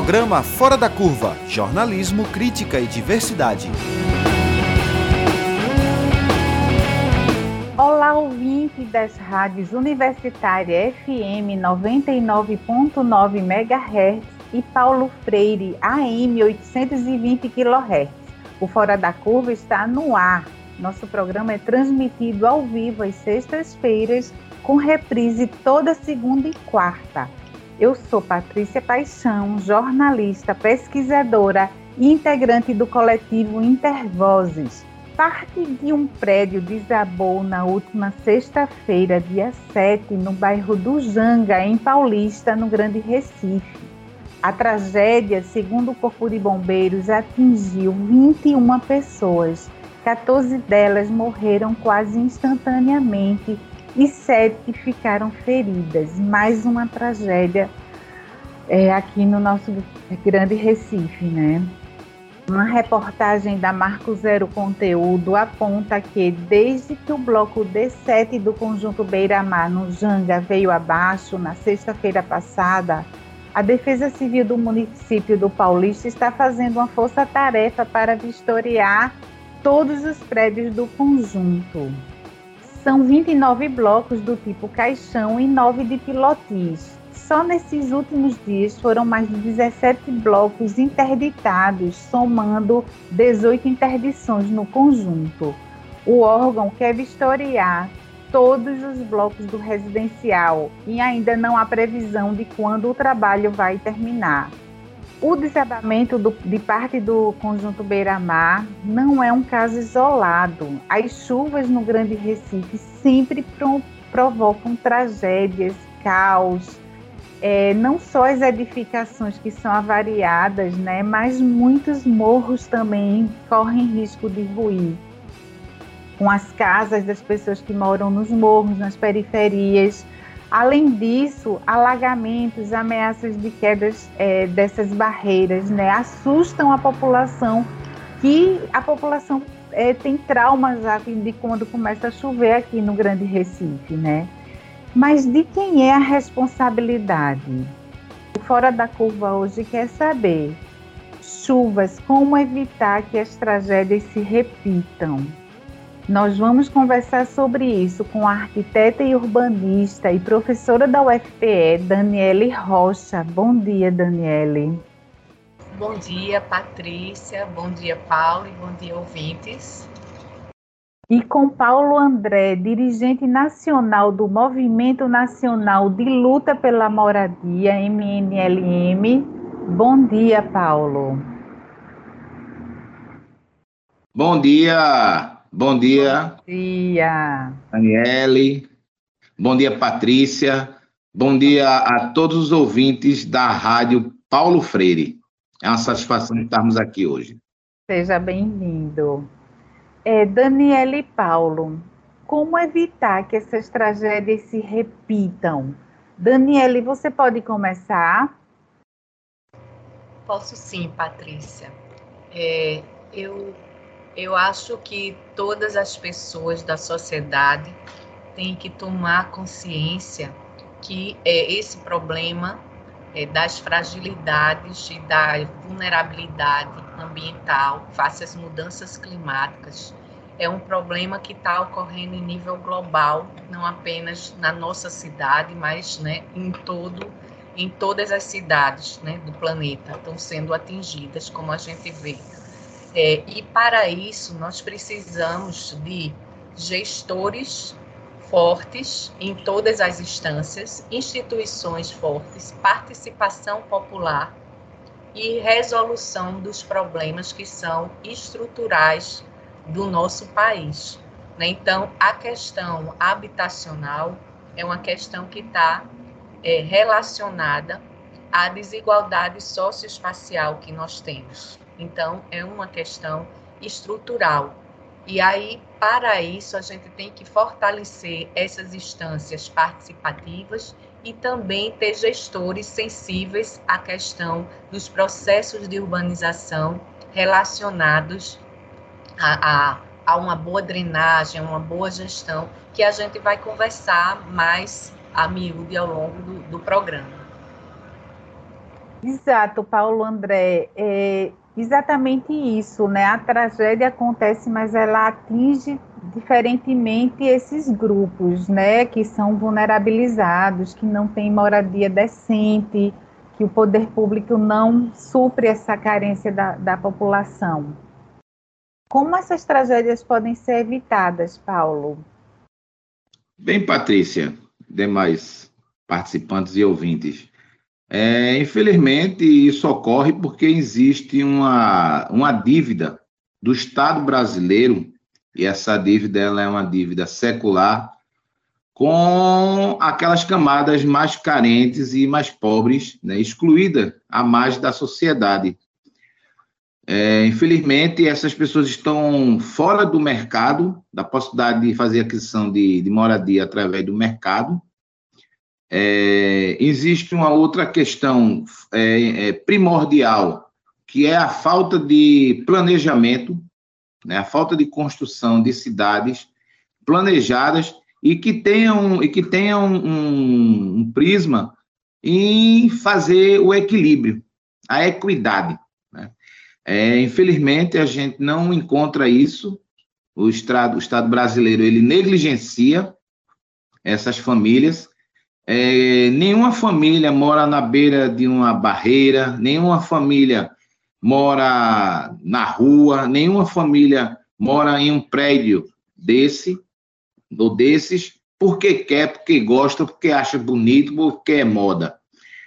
Programa Fora da Curva Jornalismo, Crítica e Diversidade. Olá, ouvinte das rádios Universitária FM 99.9 MHz e Paulo Freire AM 820 kHz. O Fora da Curva está no ar. Nosso programa é transmitido ao vivo às sextas-feiras, com reprise toda segunda e quarta. Eu sou Patrícia Paixão, jornalista, pesquisadora e integrante do coletivo Intervozes. Parte de um prédio desabou na última sexta-feira, dia 7, no bairro do Janga, em Paulista, no Grande Recife. A tragédia, segundo o Corpo de Bombeiros, atingiu 21 pessoas. 14 delas morreram quase instantaneamente e sete ficaram feridas. Mais uma tragédia é, aqui no nosso grande Recife, né? Uma reportagem da Marco Zero Conteúdo aponta que, desde que o bloco D7 do conjunto Beira-Mar, no Janga, veio abaixo na sexta-feira passada, a Defesa Civil do município do Paulista está fazendo uma força-tarefa para vistoriar todos os prédios do conjunto. São 29 blocos do tipo caixão e 9 de pilotis. Só nesses últimos dias foram mais de 17 blocos interditados, somando 18 interdições no conjunto. O órgão quer vistoriar todos os blocos do residencial e ainda não há previsão de quando o trabalho vai terminar. O desabamento do, de parte do conjunto Beira-Mar não é um caso isolado. As chuvas no Grande Recife sempre pro, provocam tragédias, caos. É, não só as edificações que são avariadas, né, mas muitos morros também correm risco de ruir. Com as casas das pessoas que moram nos morros, nas periferias, Além disso, alagamentos, ameaças de quedas é, dessas barreiras, né, assustam a população, que a população é, tem traumas já de quando começa a chover aqui no Grande Recife, né? Mas de quem é a responsabilidade? O Fora da Curva hoje quer saber chuvas, como evitar que as tragédias se repitam. Nós vamos conversar sobre isso com a arquiteta e urbanista e professora da UFPE, Daniele Rocha. Bom dia, Daniele. Bom dia, Patrícia. Bom dia, Paulo. E bom dia, ouvintes. E com Paulo André, dirigente nacional do Movimento Nacional de Luta pela Moradia, MNLM. Bom dia, Paulo. Bom dia, Bom dia. Bom dia. Daniele. Bom dia, Patrícia. Bom dia a todos os ouvintes da Rádio Paulo Freire. É uma satisfação estarmos aqui hoje. Seja bem-vindo. É, Daniele e Paulo, como evitar que essas tragédias se repitam? Daniele, você pode começar? Posso sim, Patrícia. É, eu eu acho que todas as pessoas da sociedade têm que tomar consciência que é, esse problema é, das fragilidades e da vulnerabilidade ambiental face às mudanças climáticas é um problema que está ocorrendo em nível global, não apenas na nossa cidade, mas né, em todo em todas as cidades né, do planeta estão sendo atingidas, como a gente vê. É, e para isso, nós precisamos de gestores fortes em todas as instâncias, instituições fortes, participação popular e resolução dos problemas que são estruturais do nosso país. Né? Então, a questão habitacional é uma questão que está é, relacionada à desigualdade socioespacial que nós temos. Então, é uma questão estrutural. E aí, para isso, a gente tem que fortalecer essas instâncias participativas e também ter gestores sensíveis à questão dos processos de urbanização relacionados a, a, a uma boa drenagem, uma boa gestão, que a gente vai conversar mais a miúde ao longo do, do programa. Exato, Paulo André. É exatamente isso, né? A tragédia acontece, mas ela atinge diferentemente esses grupos, né? Que são vulnerabilizados, que não têm moradia decente, que o poder público não supre essa carência da, da população. Como essas tragédias podem ser evitadas, Paulo? Bem, Patrícia, demais participantes e ouvintes. É, infelizmente, isso ocorre porque existe uma, uma dívida do Estado brasileiro, e essa dívida ela é uma dívida secular, com aquelas camadas mais carentes e mais pobres, né, excluídas a mais da sociedade. É, infelizmente, essas pessoas estão fora do mercado, da possibilidade de fazer aquisição de, de moradia através do mercado, é, existe uma outra questão é, é, primordial, que é a falta de planejamento, né, a falta de construção de cidades planejadas e que tenham, e que tenham um, um prisma em fazer o equilíbrio, a equidade. Né? É, infelizmente, a gente não encontra isso. O Estado, o Estado brasileiro ele negligencia essas famílias é, nenhuma família mora na beira de uma barreira, nenhuma família mora na rua, nenhuma família mora em um prédio desse ou desses porque quer, porque gosta, porque acha bonito, porque é moda.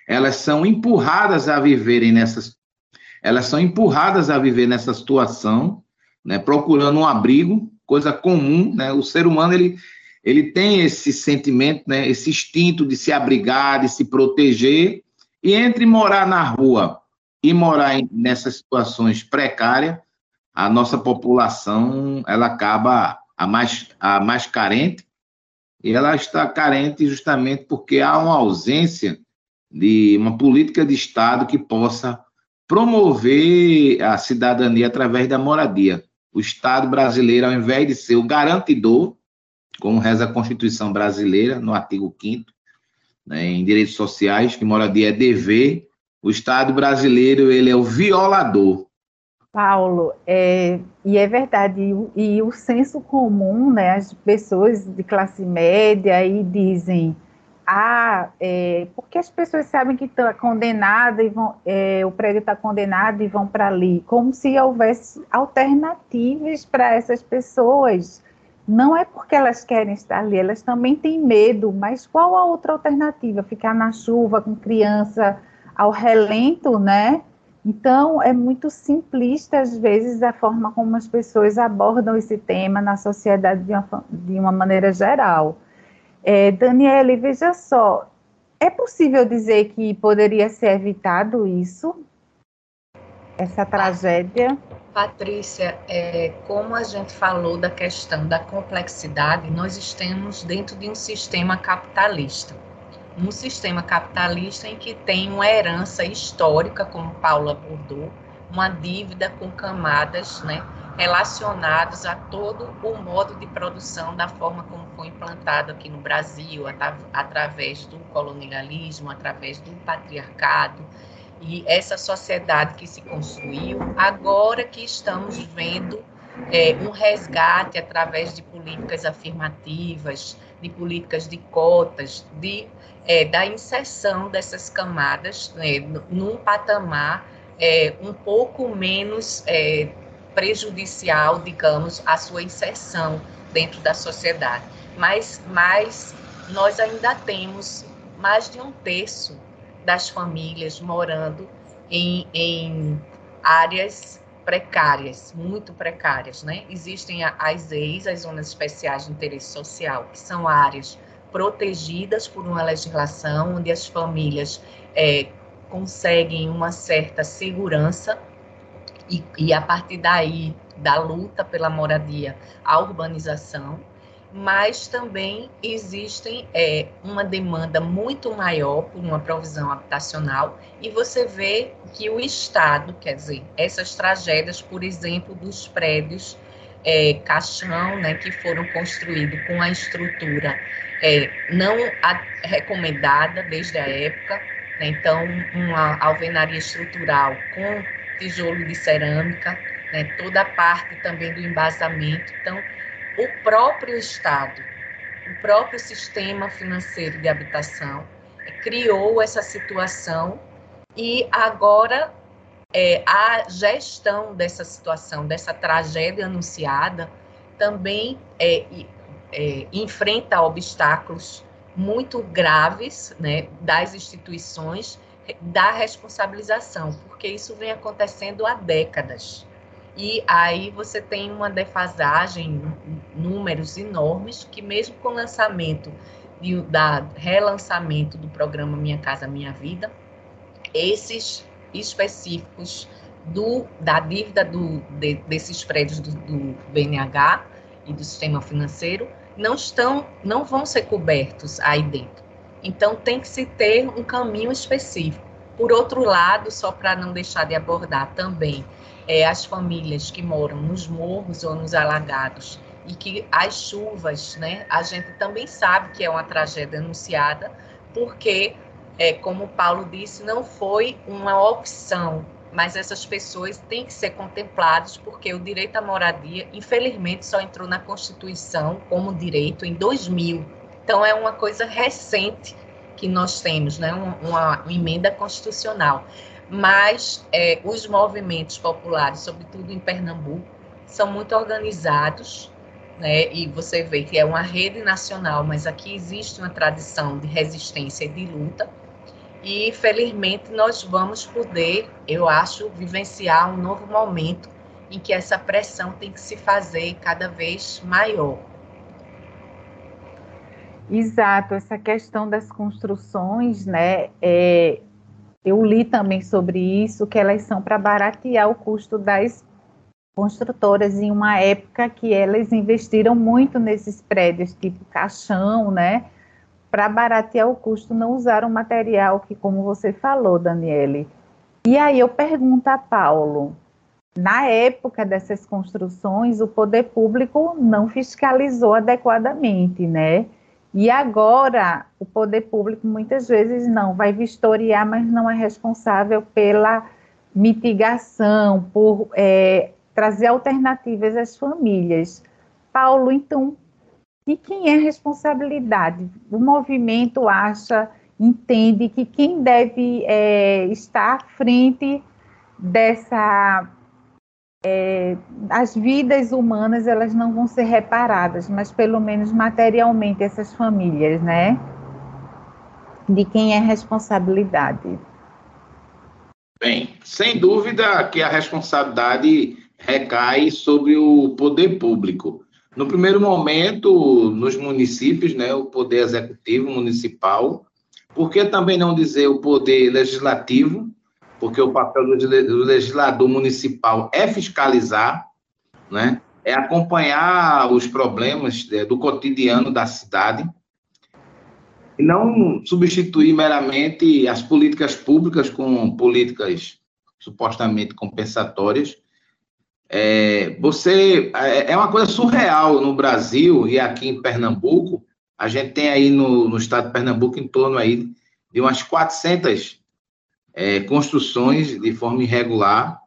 Elas são empurradas a viverem nessas elas são empurradas a viver nessa situação, né, procurando um abrigo, coisa comum, né? O ser humano ele ele tem esse sentimento, né, esse instinto de se abrigar, de se proteger, e entre morar na rua e morar em, nessas situações precárias, a nossa população ela acaba a mais, a mais carente, e ela está carente justamente porque há uma ausência de uma política de Estado que possa promover a cidadania através da moradia. O Estado brasileiro, ao invés de ser o garantidor como reza a Constituição brasileira, no artigo 5 né, em direitos sociais, que moradia é dever, o Estado brasileiro ele é o violador. Paulo, é, e é verdade, e, e, o senso comum, né, as pessoas de classe média aí dizem, ah, é, porque as pessoas sabem que está condenada e vão, é, o prédio está condenado e vão para ali, como se houvesse alternativas para essas pessoas não é porque elas querem estar ali, elas também têm medo, mas qual a outra alternativa? Ficar na chuva com criança ao relento, né? Então, é muito simplista, às vezes, a forma como as pessoas abordam esse tema na sociedade de uma, de uma maneira geral. É, Daniele, veja só, é possível dizer que poderia ser evitado isso? Essa tragédia? Patrícia, é, como a gente falou da questão da complexidade, nós estamos dentro de um sistema capitalista. Um sistema capitalista em que tem uma herança histórica, como Paula abordou, uma dívida com camadas né, relacionadas a todo o modo de produção da forma como foi implantado aqui no Brasil, através do colonialismo, através do patriarcado, e essa sociedade que se construiu, agora que estamos vendo é, um resgate através de políticas afirmativas, de políticas de cotas, de, é, da inserção dessas camadas né, num patamar é, um pouco menos é, prejudicial, digamos, à sua inserção dentro da sociedade. Mas, mas nós ainda temos mais de um terço das famílias morando em, em áreas precárias, muito precárias, né? Existem as EIs, as zonas especiais de interesse social, que são áreas protegidas por uma legislação onde as famílias é, conseguem uma certa segurança e, e a partir daí da luta pela moradia, a urbanização mas também existem é, uma demanda muito maior por uma provisão habitacional e você vê que o Estado, quer dizer, essas tragédias, por exemplo, dos prédios é, caixão, né, que foram construídos com a estrutura é, não a, recomendada desde a época, Né? Então, uma alvenaria estrutural com tijolo de cerâmica, né? toda a parte também do embasamento. Então, o próprio Estado, o próprio sistema financeiro de habitação criou essa situação e agora é, a gestão dessa situação, dessa tragédia anunciada, também é, é, enfrenta obstáculos muito graves né, das instituições da responsabilização, porque isso vem acontecendo há décadas. E aí você tem uma defasagem, números enormes, que mesmo com o lançamento, de, da relançamento do programa Minha Casa Minha Vida, esses específicos do, da dívida do, de, desses prédios do, do BNH e do sistema financeiro não estão, não vão ser cobertos aí dentro. Então tem que se ter um caminho específico. Por outro lado, só para não deixar de abordar também é, as famílias que moram nos morros ou nos alagados e que as chuvas, né, a gente também sabe que é uma tragédia anunciada, porque, é, como o Paulo disse, não foi uma opção mas essas pessoas têm que ser contempladas porque o direito à moradia, infelizmente, só entrou na Constituição como direito em 2000. Então, é uma coisa recente que nós temos, né? uma, uma emenda constitucional. Mas é, os movimentos populares, sobretudo em Pernambuco, são muito organizados, né? e você vê que é uma rede nacional, mas aqui existe uma tradição de resistência e de luta e felizmente nós vamos poder, eu acho, vivenciar um novo momento em que essa pressão tem que se fazer cada vez maior. Exato, essa questão das construções, né? É, eu li também sobre isso, que elas são para baratear o custo das construtoras em uma época que elas investiram muito nesses prédios, tipo caixão, né? para baratear o custo, não usaram material que, como você falou, Daniele. E aí eu pergunto a Paulo, na época dessas construções, o poder público não fiscalizou adequadamente, né? E agora, o poder público muitas vezes não vai vistoriar, mas não é responsável pela mitigação, por é, trazer alternativas às famílias. Paulo, então, de quem é responsabilidade? O movimento acha, entende que quem deve é, estar à frente dessa. É, as vidas humanas elas não vão ser reparadas, mas pelo menos materialmente essas famílias, né? De quem é a responsabilidade? Bem, sem dúvida que a responsabilidade recai sobre o poder público no primeiro momento, nos municípios, né, o poder executivo municipal, por que também não dizer o poder legislativo? Porque o papel do legislador municipal é fiscalizar, né, é acompanhar os problemas é, do cotidiano da cidade. E não substituir meramente as políticas públicas com políticas supostamente compensatórias, é, você é, é uma coisa surreal no Brasil e aqui em Pernambuco. A gente tem aí no, no estado de Pernambuco em torno aí de umas 400 é, construções de forma irregular.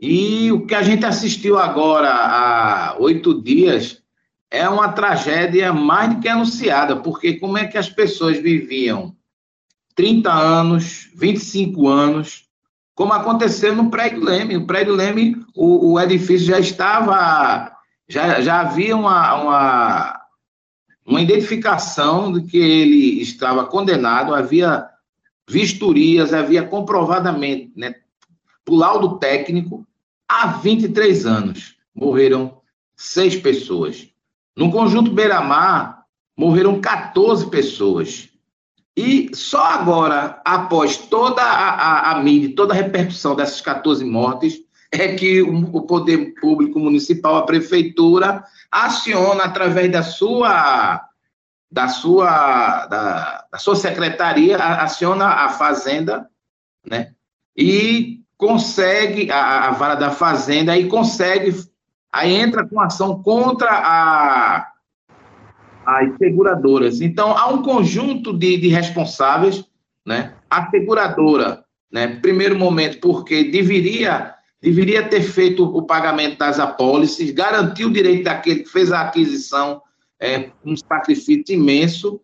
E o que a gente assistiu agora há oito dias é uma tragédia mais do que anunciada, porque como é que as pessoas viviam 30 anos, 25 anos, como aconteceu no prédio Leme. O prédio Leme, o, o edifício já estava, já, já havia uma, uma, uma identificação de que ele estava condenado, havia vistorias, havia comprovadamente, né, por laudo técnico, há 23 anos morreram seis pessoas. No conjunto Beira-Mar, morreram 14 pessoas. E só agora, após toda a, a, a mídia, toda a repercussão dessas 14 mortes, é que o, o poder público municipal, a prefeitura, aciona através da sua da sua da, da sua secretaria aciona a fazenda, né? E consegue a, a vara da fazenda e consegue aí entra com ação contra a as seguradoras. Então, há um conjunto de, de responsáveis né? A seguradora, né? Primeiro momento, porque deveria, deveria ter feito o pagamento das apólices, garantir o direito daquele que fez a aquisição, é, um sacrifício imenso.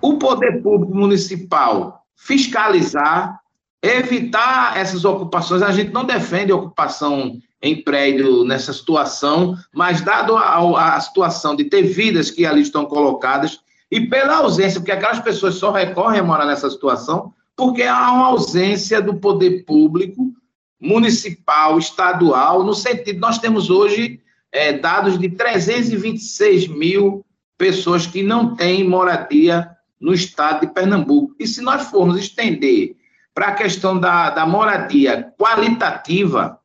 O poder público municipal fiscalizar, evitar essas ocupações. A gente não defende ocupação em prédio nessa situação, mas dado a, a, situação de ter vidas que ali estão colocadas e pela ausência, porque aquelas pessoas só recorrem a morar nessa situação porque há uma ausência do poder público municipal, estadual, no sentido, nós temos hoje é, dados de 326 mil pessoas que não têm moradia no estado de Pernambuco. E se nós formos estender para a questão da, da moradia qualitativa,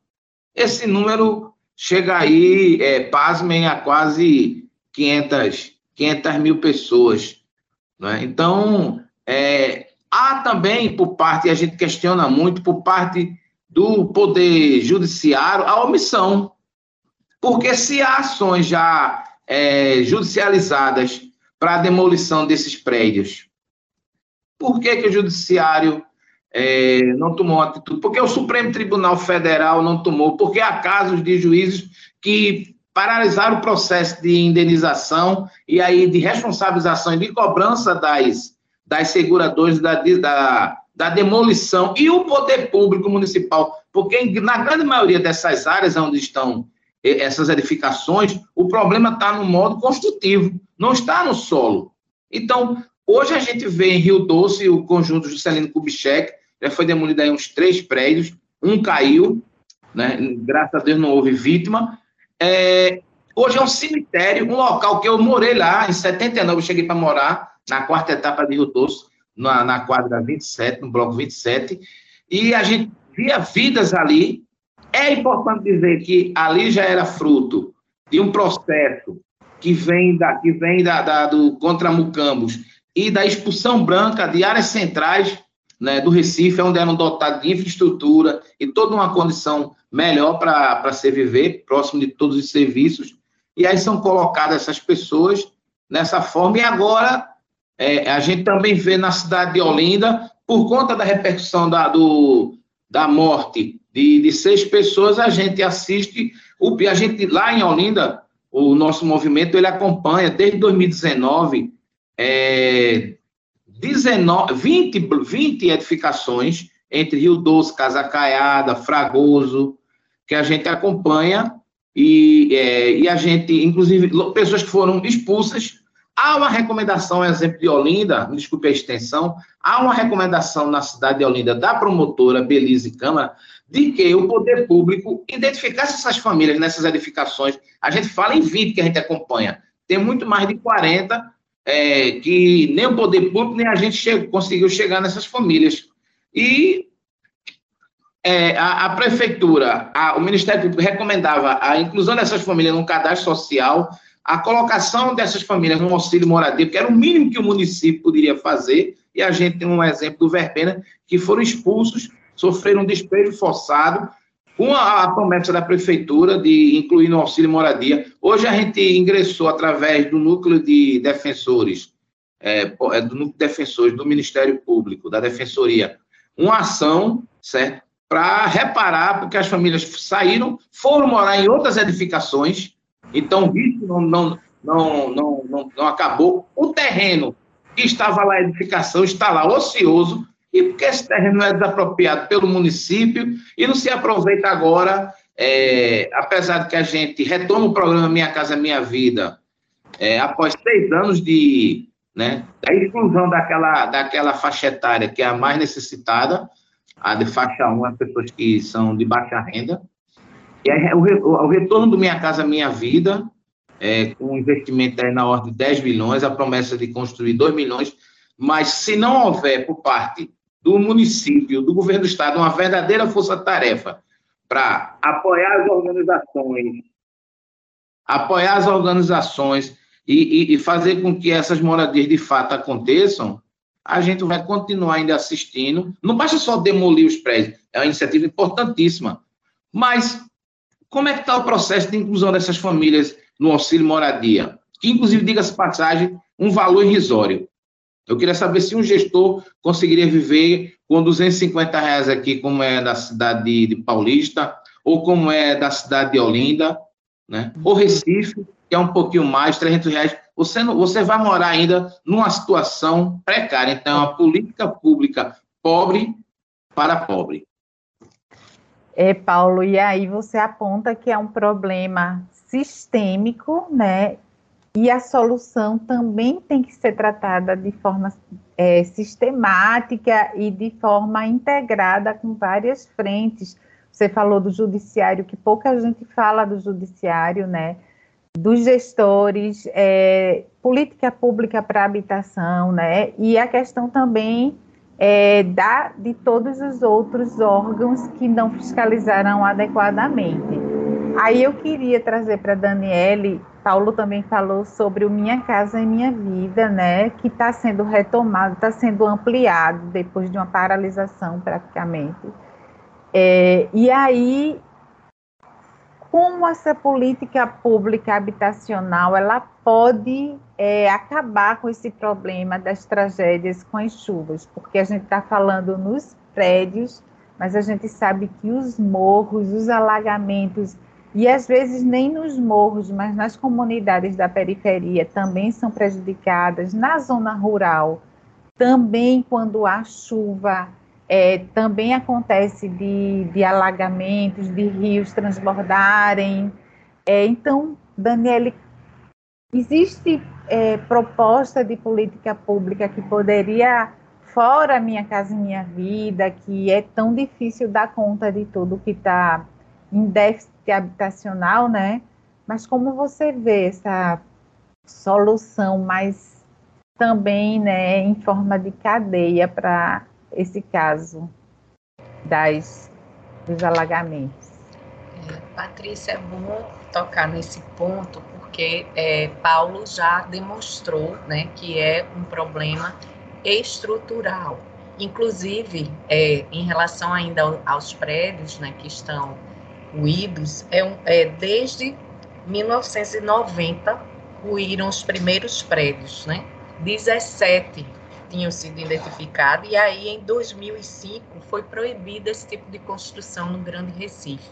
esse número chega aí, é, pasmem, a quase 500, 500 mil pessoas. Né? Então, é, há também, por parte, a gente questiona muito, por parte do Poder Judiciário, a omissão. Porque se há ações já é, judicializadas para a demolição desses prédios. Por que, que o Judiciário é, não tomou atitude? Porque o Supremo Tribunal Federal não tomou? Porque há casos de juízes que paralisaram o processo de indenização e aí de responsabilização e de cobrança das, das seguradoras da, da, da demolição e o poder público municipal, porque na grande maioria dessas áreas onde estão essas edificações, o problema está no modo construtivo, não está no solo. Então, hoje a gente vê em Rio Doce o conjunto Juscelino Kubitschek, já foi demolido aí uns três prédios, um caiu, né? graças a Deus não houve vítima. É, hoje é um cemitério, um local que eu morei lá, em 79, eu cheguei para morar na quarta etapa de Rio Doce, na, na quadra 27, no bloco 27, e a gente via vidas ali, é importante dizer que ali já era fruto de um processo que vem da, que vem da, da do contra Mucambos e da expulsão branca de áreas centrais né, do Recife, onde eram dotados de infraestrutura e toda uma condição melhor para se viver, próximo de todos os serviços. E aí são colocadas essas pessoas nessa forma. E agora é, a gente também vê na cidade de Olinda, por conta da repercussão da, do, da morte de, de seis pessoas, a gente assiste, o, a gente lá em Olinda, o nosso movimento, ele acompanha desde 2019, é, 19, 20, 20 edificações entre Rio Doce, Casa Caiada, Fragoso, que a gente acompanha e, é, e a gente, inclusive, pessoas que foram expulsas. Há uma recomendação, exemplo de Olinda, desculpe a extensão, há uma recomendação na cidade de Olinda da promotora Belize Câmara de que o poder público identificasse essas famílias nessas edificações. A gente fala em 20 que a gente acompanha. Tem muito mais de 40 é, que nem o poder público, nem a gente chegou, conseguiu chegar nessas famílias. E é, a, a, prefeitura, a, o Ministério Público recomendava a inclusão dessas famílias no cadastro social, a colocação dessas famílias no auxílio moradia, porque era o mínimo que o município poderia fazer, e a gente tem um exemplo do Verbena, que foram expulsos sofreram um despejo forçado com a, a, promessa da prefeitura de incluir no auxílio moradia. Hoje a gente ingressou através do núcleo de defensores, é, é do núcleo de defensores do Ministério Público, da Defensoria, uma ação, certo? Para reparar, porque as famílias saíram, foram morar em outras edificações, então o risco não, não, não, não, não, acabou. O terreno que estava lá, a edificação, está lá ocioso, e porque esse terreno é desapropriado pelo município e não se aproveita agora, é, apesar de que a gente retoma o programa Minha Casa Minha Vida, é, após seis anos de né, da exclusão daquela, daquela faixa etária que é a mais necessitada, a de faixa 1, as pessoas que são de baixa renda, aí, o, retorno do Minha Casa Minha Vida, é, com um investimento na ordem de 10 milhões, a promessa de construir 2 milhões, mas se não houver por parte do município, do governo do estado, uma verdadeira força-tarefa para apoiar as organizações, apoiar as organizações e, e, e, fazer com que essas moradias de fato aconteçam, a gente vai continuar ainda assistindo. Não basta só demolir os prédios, é uma iniciativa importantíssima. Mas como é que está o processo de inclusão dessas famílias no auxílio moradia? Que, inclusive, diga-se passagem, um valor irrisório. Eu queria saber se um gestor conseguiria viver com 250 reais aqui, como é da cidade de Paulista, ou como é da cidade de Olinda, né? Ou Recife, que é um pouquinho mais, 300 reais. Você, não, você vai morar ainda numa situação precária. Então, é uma política pública pobre para pobre. É, Paulo, e aí você aponta que é um problema sistêmico, né? E a solução também tem que ser tratada de forma é, sistemática e de forma integrada com várias frentes. Você falou do judiciário, que pouca gente fala do judiciário, né? Dos gestores, é, política pública para habitação, né? E a questão também é, da, de todos os outros órgãos que não fiscalizaram adequadamente. Aí eu queria trazer para a Daniele, Paulo também falou sobre o Minha Casa e Minha Vida, né, que está sendo retomado, está sendo ampliado depois de uma paralisação praticamente. É, e aí como essa política pública habitacional ela pode é, acabar com esse problema das tragédias com as chuvas, porque a gente está falando nos prédios, mas a gente sabe que os morros, os alagamentos, e às vezes nem nos morros, mas nas comunidades da periferia também são prejudicadas, na zona rural, também quando há chuva, é, também acontece de, de, alagamentos, de rios transbordarem. É, então, Daniele, existe é, proposta de política pública que poderia, fora Minha Casa Minha Vida, que é tão difícil dar conta de tudo que está em déficit habitacional, né? Mas como você vê essa solução mais também, né, em forma de cadeia para esse caso das, dos alagamentos. É, Patrícia, é bom tocar nesse ponto, porque é, Paulo já demonstrou né, que é um problema estrutural. Inclusive, é, em relação ainda aos prédios né, que estão ruídos, é, um, é, desde 1990 ruíram os primeiros prédios, né? 17 tinham sido identificados, e aí em 2005 foi proibido esse tipo de construção no Grande Recife.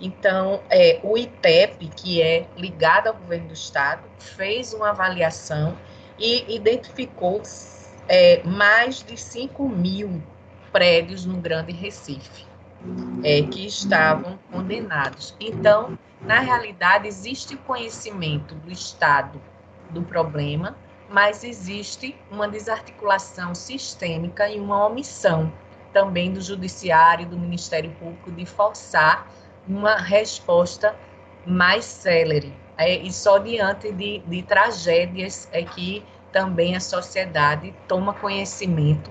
Então, é, o IPEP, que é ligado ao governo do estado, fez uma avaliação e identificou é, mais de 5 mil prédios no Grande Recife é, que estavam condenados. Então, na realidade, existe conhecimento do estado do problema, mas existe uma desarticulação sistêmica e uma omissão também do Judiciário do Ministério Público de forçar uma resposta mais célere. É, e só diante de, de tragédias é que também a sociedade toma conhecimento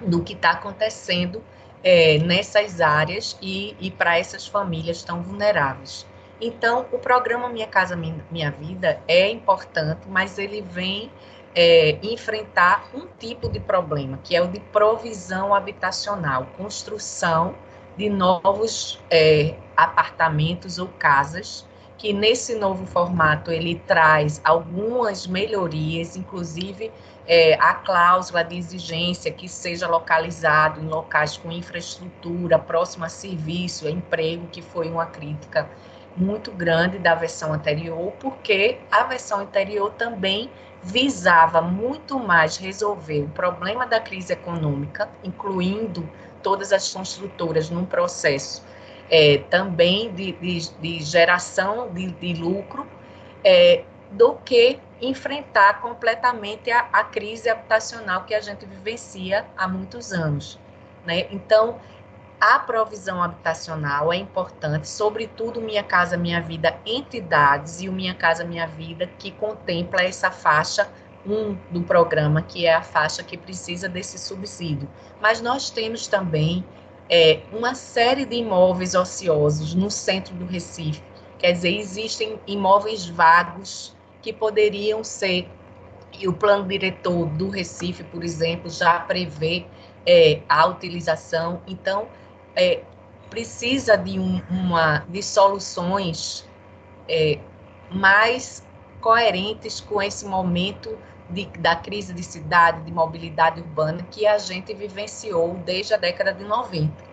do que está acontecendo é, nessas áreas e, e para essas famílias tão vulneráveis. Então, o programa Minha Casa Minha Vida é importante, mas ele vem é, enfrentar um tipo de problema, que é o de provisão habitacional, construção de novos é, apartamentos ou casas, que nesse novo formato ele traz algumas melhorias, inclusive é, a cláusula de exigência que seja localizado em locais com infraestrutura próxima a serviço, emprego, que foi uma crítica muito grande da versão anterior, porque a versão anterior também visava muito mais resolver o problema da crise econômica, incluindo todas as construtoras num processo é, também de, de, de, geração de, de lucro, é, do que enfrentar completamente a, a crise habitacional que a gente vivencia há muitos anos. Né? Então, a provisão habitacional é importante, sobretudo Minha Casa Minha Vida entidades e o Minha Casa Minha Vida que contempla essa faixa 1 do programa, que é a faixa que precisa desse subsídio. Mas nós temos também é, uma série de imóveis ociosos no centro do Recife. Quer dizer, existem imóveis vagos que poderiam ser, e o plano diretor do Recife, por exemplo, já prevê é, a utilização. Então, é, precisa de, um, uma, de soluções é, mais coerentes com esse momento de, da crise de cidade, de mobilidade urbana que a gente vivenciou desde a década de 90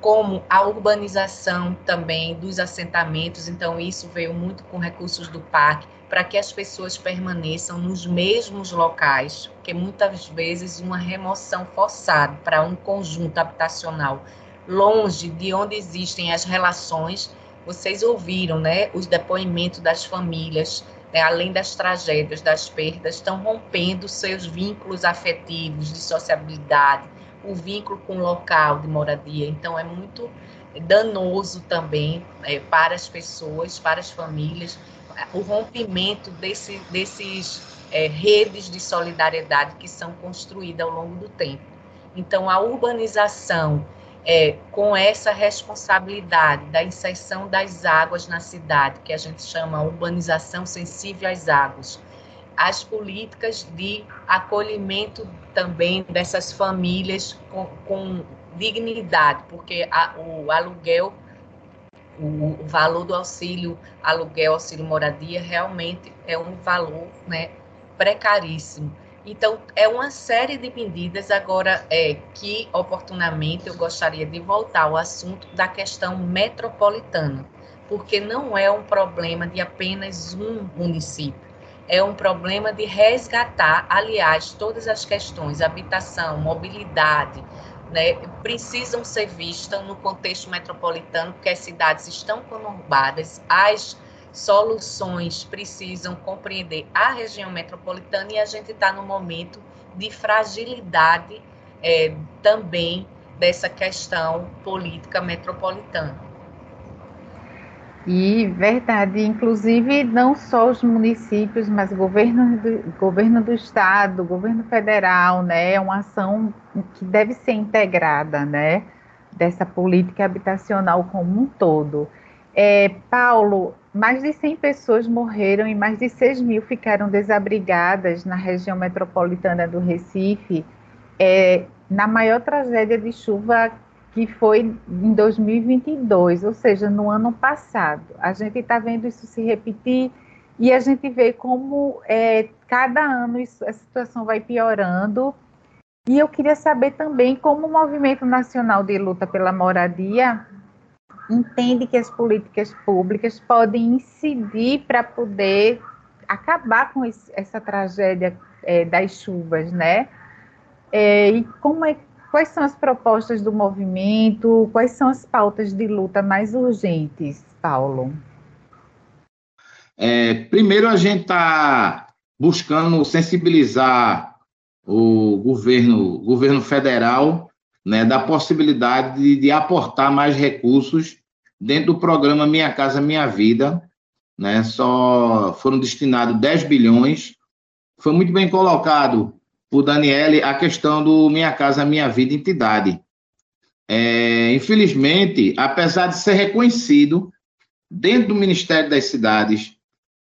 como a urbanização também dos assentamentos, então isso veio muito com recursos do parque, para que as pessoas permaneçam nos mesmos locais, que muitas vezes uma remoção forçada para um conjunto habitacional longe de onde existem as relações, vocês ouviram, né, os depoimentos das famílias, né, além das tragédias, das perdas, estão rompendo seus vínculos afetivos de sociabilidade, o vínculo com o local de moradia. Então, é muito danoso também é, para as pessoas, para as famílias, o rompimento desse, desses é, redes de solidariedade que são construídas ao longo do tempo. Então, a urbanização é, com essa responsabilidade da inserção das águas na cidade, que a gente chama urbanização sensível às águas, as políticas de acolhimento também dessas famílias com, com dignidade, porque a, o aluguel, o, valor do auxílio aluguel, auxílio moradia, realmente é um valor né, precaríssimo. Então, é uma série de medidas agora é, que, oportunamente, eu gostaria de voltar ao assunto da questão metropolitana, porque não é um problema de apenas um município, é um problema de resgatar, aliás, todas as questões, habitação, mobilidade, né, precisam ser vistas no contexto metropolitano, porque as cidades estão conurbadas, as soluções precisam compreender a região metropolitana e a gente está no momento de fragilidade é, também dessa questão política metropolitana. E verdade, inclusive não só os municípios, mas governo do, governo do estado, governo federal, né, é uma ação que deve ser integrada, né, dessa política habitacional como um todo. É, Paulo, mais de 100 pessoas morreram e mais de 6 mil ficaram desabrigadas na região metropolitana do Recife, é, na maior tragédia de chuva que foi em 2022, ou seja, no ano passado. A gente está vendo isso se repetir e a gente vê como é, cada ano isso, a situação vai piorando. E eu queria saber também como o Movimento Nacional de Luta pela Moradia entende que as políticas públicas podem incidir para poder acabar com esse, essa tragédia é, das chuvas, né? É, e como é, quais são as propostas do movimento, quais são as pautas de luta mais urgentes, Paulo? É, primeiro, a gente está buscando sensibilizar o governo, governo federal né, da possibilidade de, de, aportar mais recursos dentro do programa Minha Casa Minha Vida. Né, só foram destinados 10 bilhões. Foi muito bem colocado por Daniele a questão do Minha Casa Minha Vida entidade. É, infelizmente, apesar de ser reconhecido dentro do Ministério das Cidades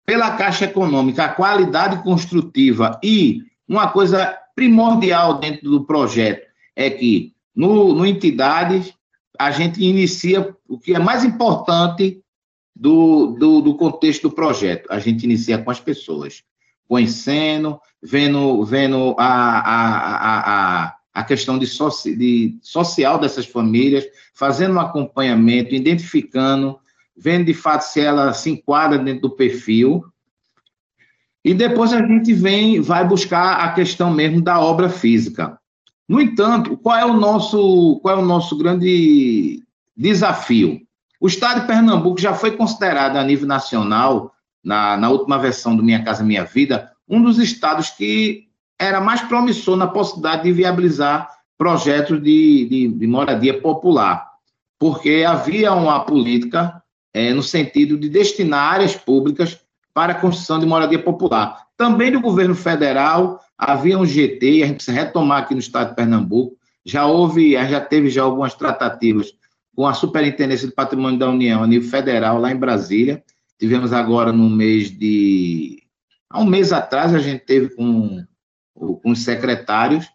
pela Caixa Econômica a qualidade construtiva e uma coisa primordial dentro do projeto é que no, no entidades, a gente inicia o que é mais importante do, do, do, contexto do projeto. A gente inicia com as pessoas, conhecendo, vendo, vendo a, a, a, a questão de, soci, de social dessas famílias, fazendo um acompanhamento, identificando, vendo de fato se ela se enquadra dentro do perfil. E depois a gente vem, vai buscar a questão mesmo da obra física. No entanto, qual é o nosso, qual é o nosso grande desafio? O estado de Pernambuco já foi considerado a nível nacional, na, na última versão do Minha Casa Minha Vida, um dos estados que era mais promissor na possibilidade de viabilizar projetos de, de, de moradia popular, porque havia uma política é, no sentido de destinar áreas públicas para a construção de moradia popular. Também do governo federal, havia um GT, a gente precisa retomar aqui no estado de Pernambuco, já houve, já teve já algumas tratativas com a Superintendência do Patrimônio da União a nível federal, lá em Brasília. Tivemos agora no mês de. Há um mês atrás, a gente teve com, com os secretários,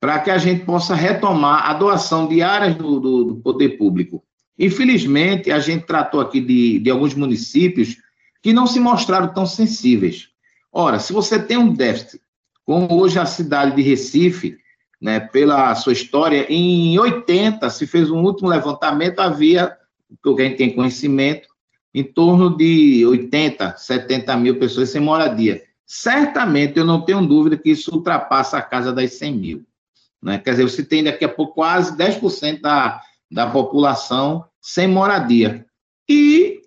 para que a gente possa retomar a doação de áreas do, do, do, poder público. Infelizmente, a gente tratou aqui de, de alguns municípios que não se mostraram tão sensíveis. Ora, se você tem um déficit como hoje a cidade de Recife, né, pela sua história, em 80 se fez um último levantamento, havia, que alguém tem conhecimento, em torno de 80, 70 mil pessoas sem moradia. Certamente, eu não tenho dúvida que isso ultrapassa a casa das 100 mil. Né? Quer dizer, você tem daqui a pouco quase 10% da, da população sem moradia. E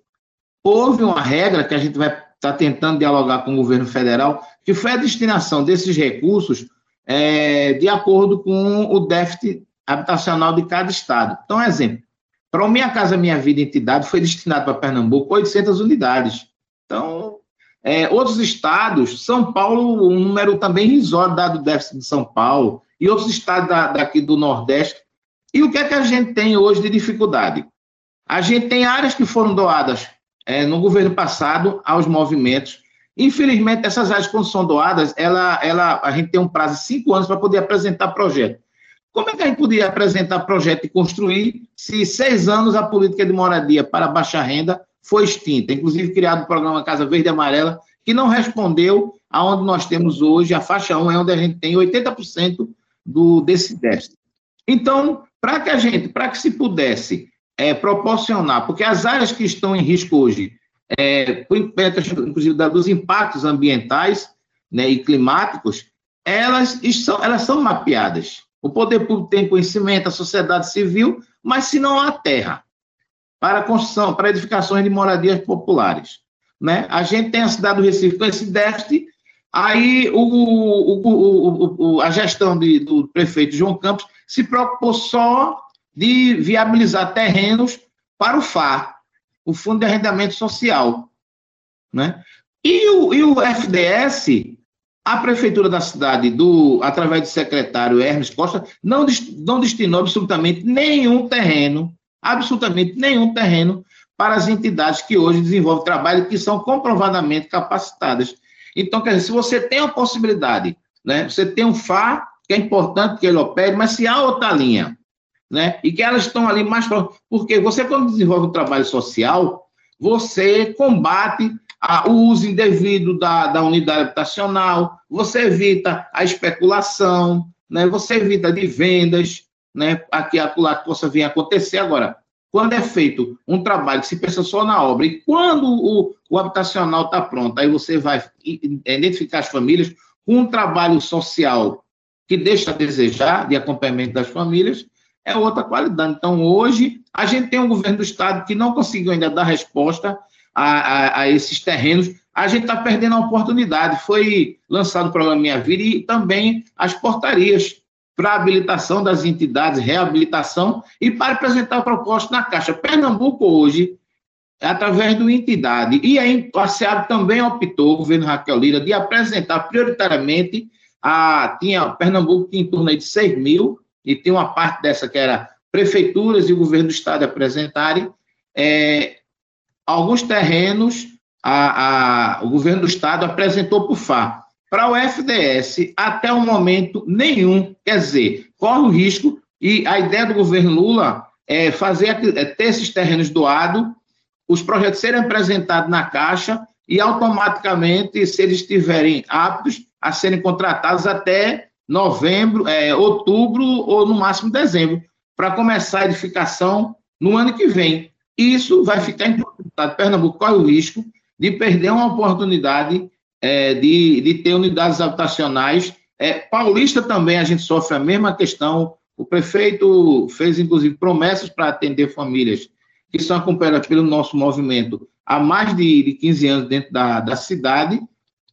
houve uma regra que a gente vai estar tá tentando dialogar com o governo federal, que foi a destinação desses recursos é, de acordo com o déficit habitacional de cada estado. Então, exemplo, para o Minha Casa Minha Vida entidade foi destinado para Pernambuco 800 unidades. Então, é, outros estados, São Paulo, um número também risório dado o déficit de São Paulo, e outros estados da, daqui do Nordeste. E o que é que a gente tem hoje de dificuldade? A gente tem áreas que foram doadas é, no governo passado aos movimentos. Infelizmente, essas áreas, quando são doadas, ela, ela, a gente tem um prazo de cinco anos para poder apresentar projeto. Como é que a gente podia apresentar projeto e construir se seis anos a política de moradia para baixa renda foi extinta? Inclusive, criado o programa Casa Verde e Amarela, que não respondeu aonde nós temos hoje, a faixa 1 é onde a gente tem 80% do, desse déficit. Então, para que a gente, para que se pudesse é, proporcionar, porque as áreas que estão em risco hoje, é, inclusive dos impactos ambientais né, e climáticos, elas, são, elas são mapeadas. O poder público tem conhecimento, a sociedade civil, mas se não há terra para construção, para edificações de moradias populares. Né? A gente tem a cidade do Recife com esse déficit, aí o, o, o, a gestão de, do prefeito João Campos se preocupou só de viabilizar terrenos para o FAR, o Fundo de Arrendamento Social. Né? E, o, e o FDS, a prefeitura da cidade, do, através do secretário Hermes Costa, não, não destinou absolutamente nenhum terreno, absolutamente nenhum terreno para as entidades que hoje desenvolvem trabalho que são comprovadamente capacitadas. Então, quer dizer, se você tem a possibilidade, né, você tem um FAR, que é importante que ele opere, mas se há outra linha né? E que elas estão ali mais próximas. Porque você, quando desenvolve um trabalho social, você combate a, o uso indevido da, da unidade habitacional, você evita a especulação, né? você evita de vendas, né? aqui a que possa vir a acontecer. Agora, quando é feito um trabalho que se pensa só na obra, e quando o, o habitacional está pronto, aí você vai identificar as famílias com um trabalho social que deixa a desejar de acompanhamento das famílias, é outra qualidade. Então, hoje, a gente tem um governo do Estado que não conseguiu ainda dar resposta a, a, a esses terrenos. A gente está perdendo a oportunidade. Foi lançado o programa Minha Vida e também as portarias para habilitação das entidades, reabilitação e para apresentar proposta na Caixa. Pernambuco, hoje, através do entidade, e a SEAB também optou, o governo Raquel Lira, de apresentar prioritariamente a. Tinha, Pernambuco tinha em torno de 6 mil e tem uma parte dessa que era prefeituras e governo do estado apresentarem é, alguns terrenos, a, a, o governo do estado apresentou para o FA. Para o FDS, até o momento, nenhum. Quer dizer, corre o risco, e a ideia do governo Lula é fazer é ter esses terrenos doados, os projetos serem apresentados na Caixa e automaticamente, se eles estiverem aptos a serem contratados até novembro, é, outubro ou no máximo dezembro, para começar a edificação no ano que vem. Isso vai ficar impossibilitado. Pernambuco corre o risco de perder uma oportunidade é, de, de ter unidades habitacionais. É, Paulista também a gente sofre a mesma questão. O prefeito fez, inclusive, promessas para atender famílias que são acompanhadas pelo nosso movimento há mais de, de 15 anos dentro da, da cidade,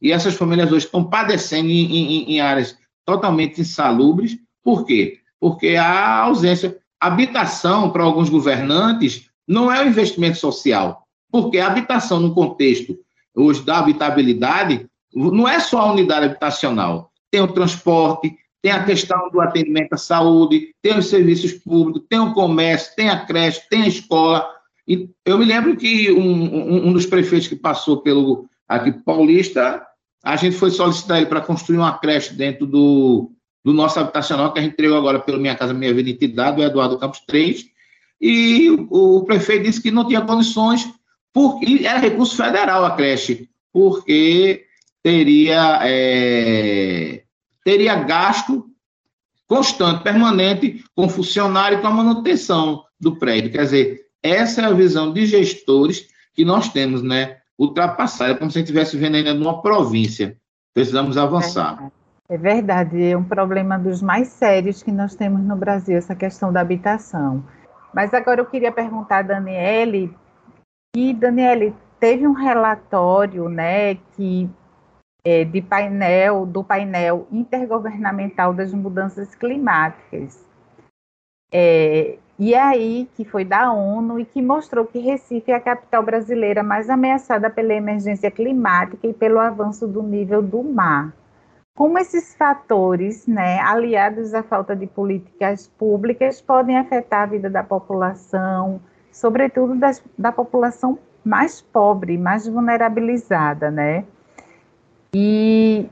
e essas famílias hoje estão padecendo em, em, em áreas totalmente insalubres. Por quê? Porque a ausência. Habitação, para alguns governantes, não é um investimento social. Porque a habitação, no contexto hoje da habitabilidade, não é só a unidade habitacional. Tem o transporte, tem a questão do atendimento à saúde, tem os serviços públicos, tem o comércio, tem a creche, tem a escola. E eu me lembro que um, um, um dos prefeitos que passou pelo aqui paulista a gente foi solicitar ele para construir uma creche dentro do, do nosso habitacional, que a gente entregou agora pelo Minha Casa Minha Vida Entidade, o Eduardo Campos 3, e o, o prefeito disse que não tinha condições, porque era recurso federal a creche, porque teria, é, teria gasto constante, permanente, com funcionário e com a manutenção do prédio. Quer dizer, essa é a visão de gestores que nós temos, né? Ultrapassada, é como se a gente estivesse vendo ainda numa província. Precisamos avançar. É verdade, é um problema dos mais sérios que nós temos no Brasil, essa questão da habitação. Mas agora eu queria perguntar a Daniele, e Daniele, teve um relatório, né, que é, de painel, do painel intergovernamental das mudanças climáticas. É, e aí, que foi da ONU e que mostrou que Recife é a capital brasileira mais ameaçada pela emergência climática e pelo avanço do nível do mar. Como esses fatores, né, aliados à falta de políticas públicas, podem afetar a vida da população, sobretudo das, da população mais pobre, mais vulnerabilizada, né? E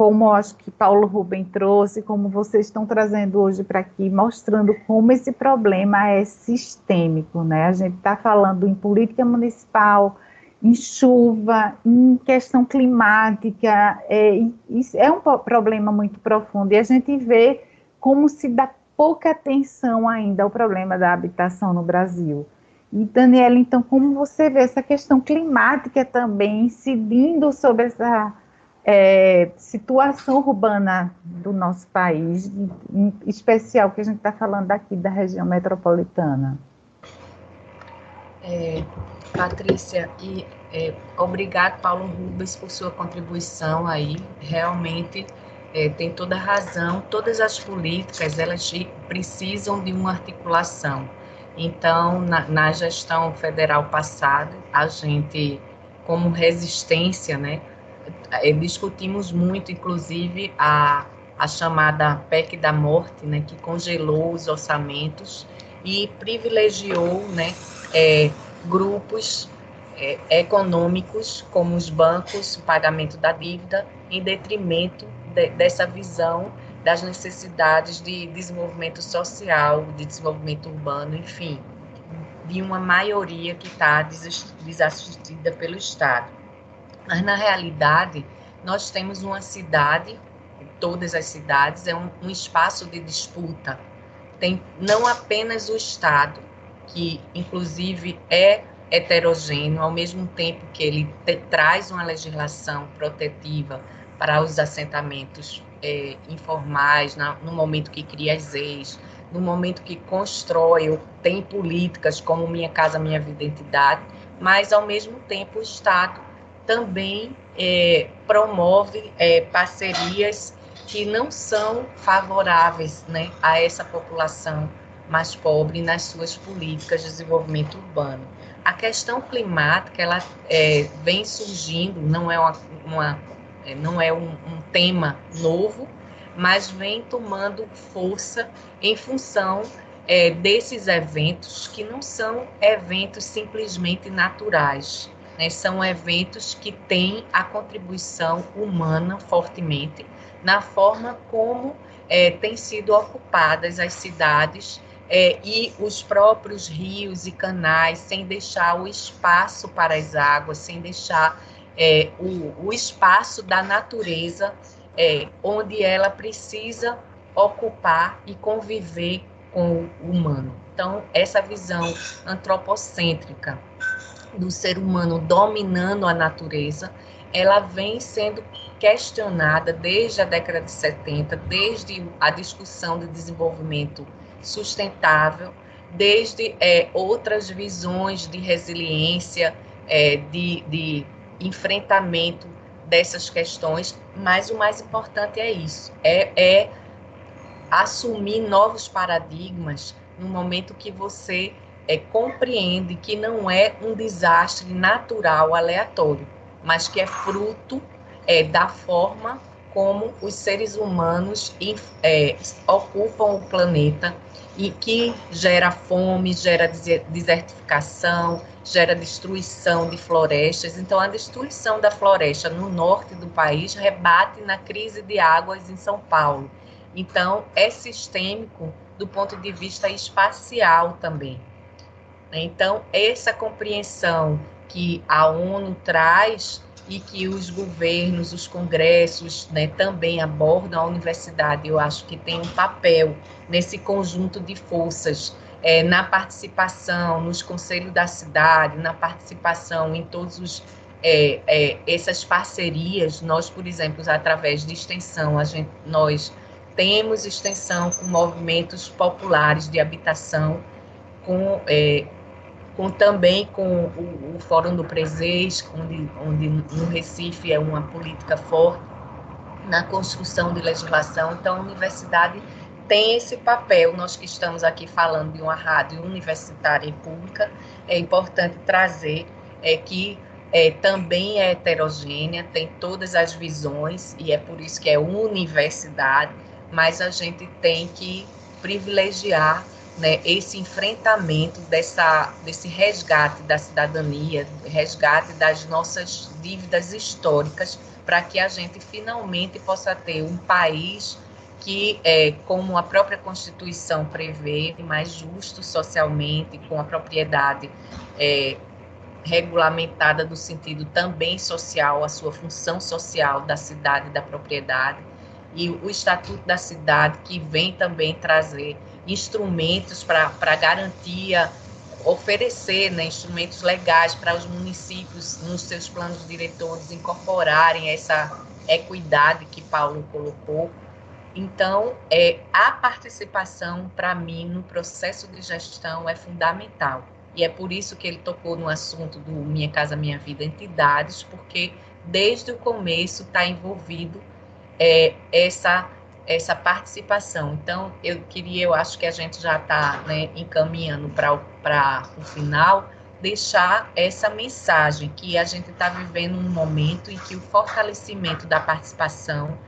como acho que Paulo Rubem trouxe, como vocês estão trazendo hoje para aqui, mostrando como esse problema é sistêmico, né? A gente está falando em política municipal, em chuva, em questão climática, é, é um problema muito profundo e a gente vê como se dá pouca atenção ainda ao problema da habitação no Brasil. E, Daniela, então, como você vê essa questão climática também incidindo sobre essa é, situação urbana do nosso país, em especial que a gente está falando aqui da região metropolitana? É, Patrícia, e é, obrigado, Paulo Rubens, por sua contribuição aí. Realmente é, tem toda razão. Todas as políticas, elas precisam de uma articulação então, na, na gestão federal passada, a gente, como resistência, né, discutimos muito, inclusive, a, a chamada PEC da morte, né, que congelou os orçamentos e privilegiou né, é, grupos é, econômicos, como os bancos, o pagamento da dívida, em detrimento de, dessa visão das necessidades de desenvolvimento social, de desenvolvimento urbano, enfim, de uma maioria que está desassistida pelo Estado. Mas, na realidade, nós temos uma cidade, todas as cidades, é um, um espaço de disputa. Tem não apenas o Estado, que, inclusive, é heterogêneo, ao mesmo tempo que ele te, traz uma legislação protetiva para os assentamentos é, informais, na, no momento que cria as ex, no momento que constrói ou tem políticas como Minha Casa Minha Identidade, mas, ao mesmo tempo, o Estado também é, promove é, parcerias que não são favoráveis né, a essa população mais pobre nas suas políticas de desenvolvimento urbano. A questão climática ela é, vem surgindo, não é uma, uma é, não é um, um tema novo, mas vem tomando força em função é, desses eventos que não são eventos simplesmente naturais, né? são eventos que têm a contribuição humana fortemente na forma como é, têm sido ocupadas as cidades é, e os próprios rios e canais, sem deixar o espaço para as águas, sem deixar é, o, o espaço da natureza é, onde ela precisa ocupar e conviver com o humano. Então, essa visão antropocêntrica do ser humano dominando a natureza, ela vem sendo questionada desde a década de 70, desde a discussão de desenvolvimento sustentável, desde é, outras visões de resiliência, é, de, de enfrentamento dessas questões, mas o mais importante é isso, é, é assumir novos paradigmas no momento que você é, compreende que não é um desastre natural, aleatório, mas que é fruto é, da forma como os seres humanos é, ocupam o planeta e que gera fome, gera desertificação, gera destruição de florestas. Então, a destruição da floresta no norte do país rebate na crise de águas em São Paulo. Então, é sistêmico do ponto de vista espacial também. Então, essa compreensão que a ONU traz e que os governos, os congressos né, também abordam a universidade. Eu acho que tem um papel nesse conjunto de forças, é, na participação nos conselhos da cidade, na participação em todos os é, é, essas parcerias, nós, por exemplo, através de extensão, a gente, nós temos extensão com movimentos populares de habitação, com, é, com também com o, o, Fórum do Presês, onde, onde no Recife é uma política forte na construção de legislação. Então, a universidade tem esse papel. Nós que estamos aqui falando de uma rádio universitária e pública, é importante trazer é, que é, também é heterogênea, tem todas as visões, e é por isso que é universidade, mas a gente tem que privilegiar né, esse enfrentamento dessa, desse resgate da cidadania, resgate das nossas dívidas históricas, para que a gente finalmente possa ter um país que, é, como a própria Constituição prevê, mais justo socialmente, com a propriedade é, regulamentada do sentido também social, a sua função social da cidade e da propriedade, e o Estatuto da Cidade, que vem também trazer instrumentos para garantia, oferecer né, instrumentos legais para os municípios, nos seus planos diretores, incorporarem essa equidade que Paulo colocou. Então, é, a participação, para mim, no processo de gestão é fundamental. E é por isso que ele tocou no assunto do Minha Casa Minha Vida Entidades, porque desde o começo está envolvido é, essa essa participação. Então, eu queria, eu acho que a gente já está né, encaminhando para o final, deixar essa mensagem que a gente está vivendo um momento em que o fortalecimento da participação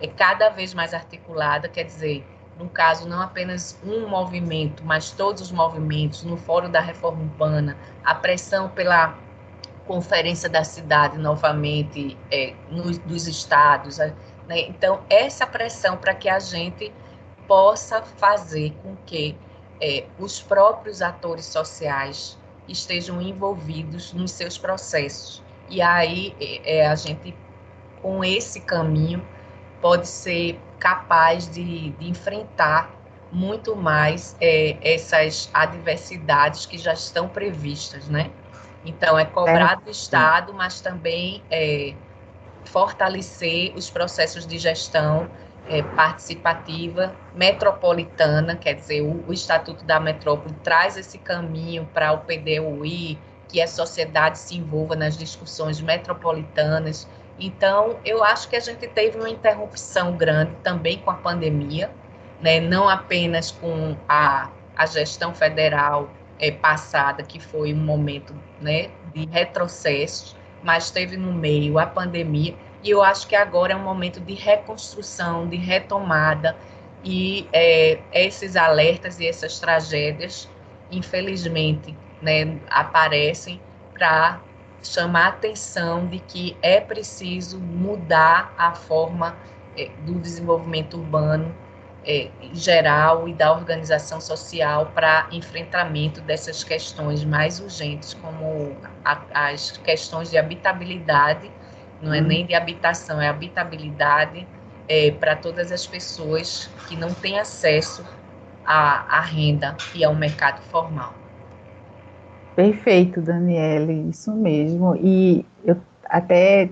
é cada vez mais articulada, quer dizer, no caso, não apenas um movimento, mas todos os movimentos, no Fórum da Reforma Urbana, a pressão pela Conferência da Cidade novamente é, dos estados. Né? Então, essa pressão para que a gente possa fazer com que é, os próprios atores sociais estejam envolvidos nos seus processos. E aí é, é a gente, com esse caminho, pode ser capaz de, de enfrentar muito mais é, essas adversidades que já estão previstas, né? Então, é cobrar do Estado, mas também é, fortalecer os processos de gestão é, participativa metropolitana, quer dizer, o, o, Estatuto da Metrópole traz esse caminho para o PDUI, que a sociedade se envolva nas discussões metropolitanas, então, eu acho que a gente teve uma interrupção grande também com a pandemia, né? não apenas com a, a gestão federal é, passada, que foi um momento né, de retrocesso, mas teve no meio a pandemia, e eu acho que agora é um momento de reconstrução, de retomada, e é, esses alertas e essas tragédias, infelizmente, né, aparecem para chamar a atenção de que é preciso mudar a forma é, do desenvolvimento urbano é, geral e da organização social para enfrentamento dessas questões mais urgentes, como a, as questões de habitabilidade, não é uhum. nem de habitação, é habitabilidade é, para todas as pessoas que não têm acesso à, à renda e ao mercado formal. Perfeito, Daniele, isso mesmo. E eu até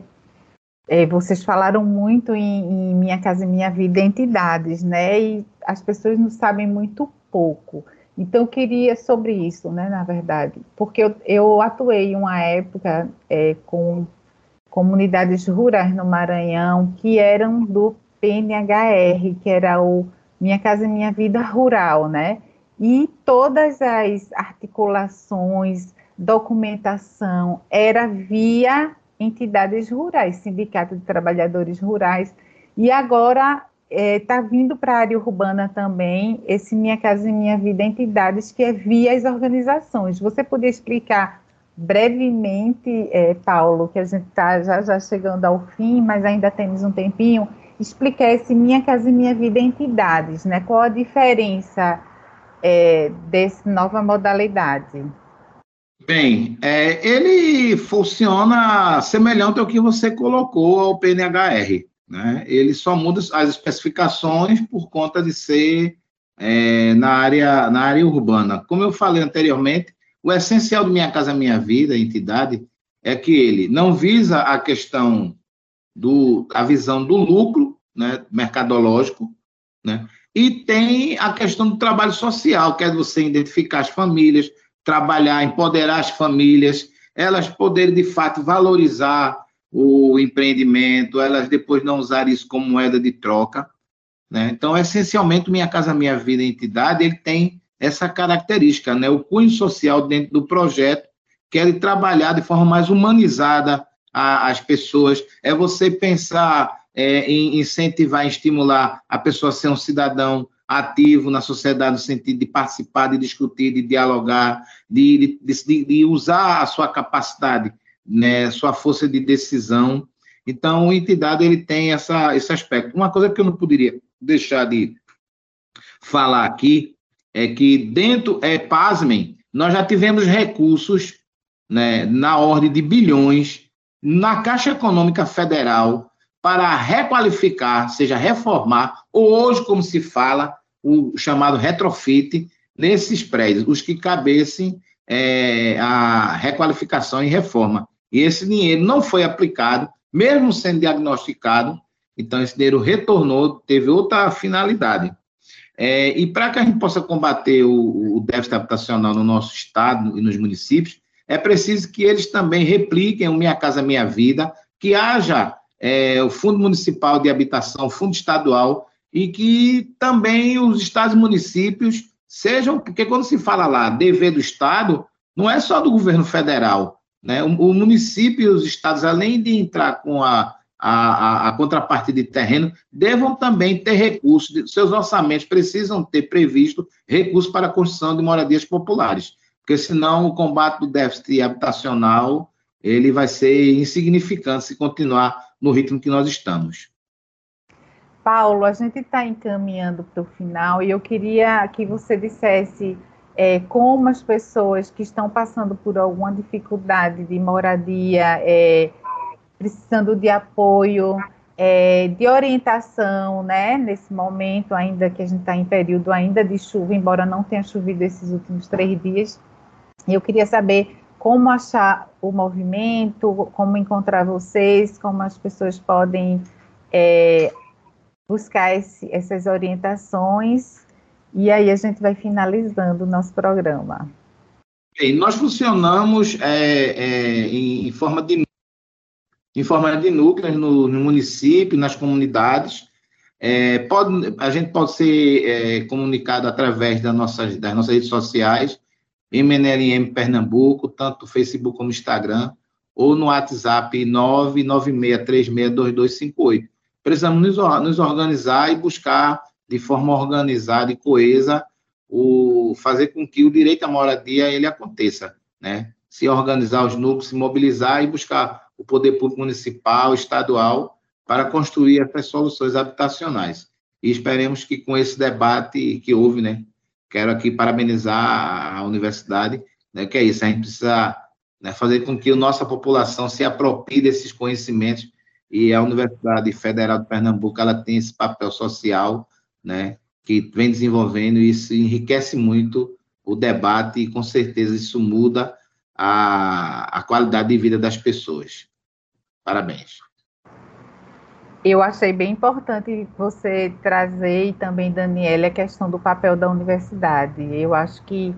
é, vocês falaram muito em, em, Minha Casa e Minha Vida entidades, né? E as pessoas não sabem muito pouco. Então, eu queria sobre isso, né, na verdade, porque eu, eu atuei uma época é, com comunidades rurais no Maranhão que eram do PNHR, que era o Minha Casa e Minha Vida Rural, né? e todas as articulações, documentação era via entidades rurais, Sindicato de Trabalhadores Rurais, e agora está é, vindo para a área urbana também esse Minha Casa e Minha Vida Entidades, que é via as organizações. Você poderia explicar brevemente, é, Paulo, que a gente está já, já chegando ao fim, mas ainda temos um tempinho, explicar esse Minha Casa e Minha Vida Entidades, né? Qual a diferença é, dessa nova modalidade? Bem, é, ele funciona semelhante ao que você colocou ao PNHR. Né? Ele só muda as especificações por conta de ser é, na, área, na área urbana. Como eu falei anteriormente, o essencial do Minha Casa Minha Vida, entidade, é que ele não visa a questão do a visão do lucro, né, mercadológico, né, e tem a questão do trabalho social, que é você identificar as famílias, trabalhar, empoderar as famílias, elas poderem de fato valorizar o empreendimento, elas depois não usarem isso como moeda de troca, né? Então, essencialmente, Minha Casa Minha Vida Entidade, ele tem essa característica, né? O cunho social dentro do projeto, que é ele trabalhar de forma mais humanizada a, as pessoas, é você pensar é, em incentivar, estimular a pessoa a ser um cidadão ativo na sociedade, no sentido de participar, de discutir, de dialogar, de, de, de usar a sua capacidade, né, sua força de decisão. Então, o entidade ele tem essa, esse aspecto. Uma coisa que eu não poderia deixar de falar aqui é que dentro, é, pasmem, nós já tivemos recursos né, na ordem de bilhões na Caixa Econômica Federal para requalificar, seja reformar, ou hoje, como se fala, o chamado retrofit nesses prédios, os que cabessem é, a requalificação e reforma. E esse dinheiro não foi aplicado, mesmo sendo diagnosticado, então esse dinheiro retornou, teve outra finalidade. É, e para que a gente possa combater o, o déficit habitacional no nosso estado e nos municípios, é preciso que eles também repliquem o Minha Casa Minha Vida, que haja é, o Fundo Municipal de Habitação, Fundo Estadual, e que também os estados e municípios sejam, porque quando se fala lá dever do Estado, não é só do governo federal, né? O, o município e os estados, além de entrar com a, a, a, contrapartida de terreno, devam também ter recursos, seus orçamentos precisam ter previsto recursos para a construção de moradias populares porque senão o combate do déficit habitacional ele vai ser insignificante se continuar no ritmo que nós estamos. Paulo, a gente está encaminhando para o final e eu queria que você dissesse é, como as pessoas que estão passando por alguma dificuldade de moradia, é, precisando de apoio, é, de orientação, né, nesse momento ainda que a gente está em período ainda de chuva, embora não tenha chovido esses últimos três dias, eu queria saber como achar o movimento, como encontrar vocês, como as pessoas podem é, buscar esse, essas orientações. E aí a gente vai finalizando o nosso programa. Nós funcionamos é, é, em, forma de em forma de núcleos no, no município, nas comunidades. É, pode, a gente pode ser é, comunicado através das nossas, das nossas redes sociais, MNLM Pernambuco, tanto Facebook como Instagram, ou no WhatsApp 996362258. Precisamos nos organizar e buscar de forma organizada e coesa o fazer com que o direito à moradia ele aconteça, né? Se organizar os núcleos, se mobilizar e buscar o poder público municipal, estadual para construir essas soluções habitacionais. E esperemos que com esse debate que houve, né, Quero aqui parabenizar a universidade, né, que é isso, a gente precisa né, fazer com que a nossa população se aproprie desses conhecimentos e a Universidade Federal de Pernambuco, ela tem esse papel social, né, que vem desenvolvendo e isso enriquece muito o debate e com certeza isso muda a, a qualidade de vida das pessoas. Parabéns eu achei bem importante você trazer e também, Daniela, a questão do papel da universidade. Eu acho que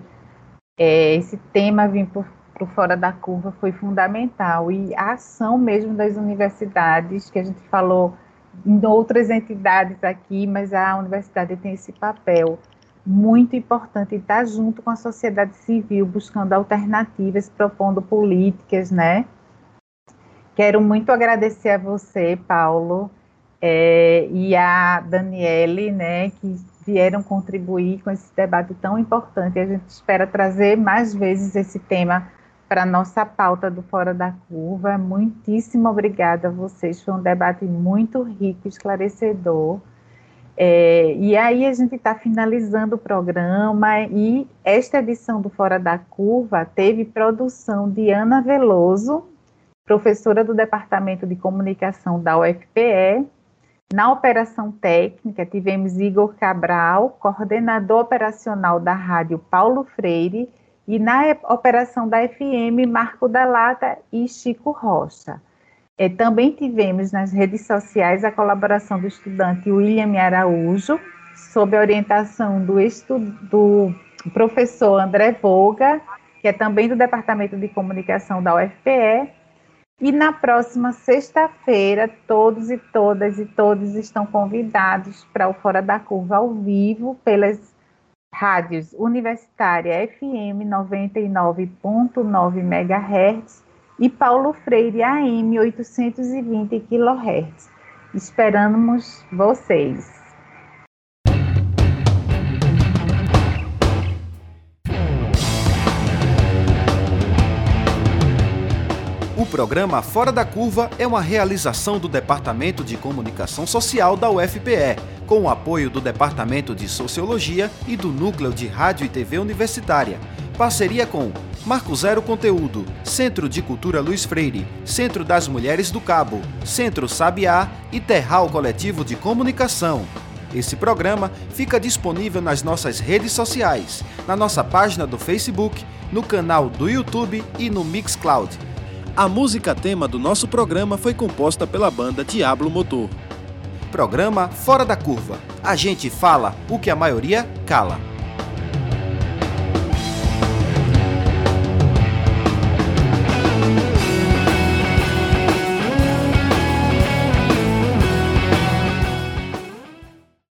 é, esse tema vir por, por fora da curva foi fundamental e a ação mesmo das universidades, que a gente falou em outras entidades aqui, mas a universidade tem esse papel muito importante estar junto com a sociedade civil, buscando alternativas, propondo políticas, né? Quero muito agradecer a você, Paulo, é, e a Daniele, né, que vieram contribuir com esse debate tão importante. A gente espera trazer mais vezes esse tema para a nossa pauta do Fora da Curva. Muitíssimo obrigada a vocês. Foi um debate muito rico, esclarecedor. É, e aí a gente está finalizando o programa e esta edição do Fora da Curva teve produção de Ana Veloso, professora do Departamento de Comunicação da UFPE. Na operação técnica tivemos Igor Cabral, coordenador operacional da Rádio Paulo Freire, e na operação da FM Marco da Lata e Chico Rocha. É, também tivemos nas redes sociais a colaboração do estudante William Araújo, sob a orientação do, do professor André Voga, que é também do Departamento de Comunicação da UFPE. E na próxima sexta-feira, todos e todas e todos estão convidados para o Fora da Curva ao vivo pelas rádios Universitária FM 99.9 MHz e Paulo Freire AM 820 kHz. Esperamos vocês. O programa Fora da Curva é uma realização do Departamento de Comunicação Social da UFPE, com o apoio do Departamento de Sociologia e do Núcleo de Rádio e TV Universitária. Parceria com Marco Zero Conteúdo, Centro de Cultura Luiz Freire, Centro das Mulheres do Cabo, Centro Sabiá e Terral Coletivo de Comunicação. Esse programa fica disponível nas nossas redes sociais, na nossa página do Facebook, no canal do YouTube e no Mixcloud. A música tema do nosso programa foi composta pela banda Diablo Motor. Programa Fora da Curva. A gente fala o que a maioria cala.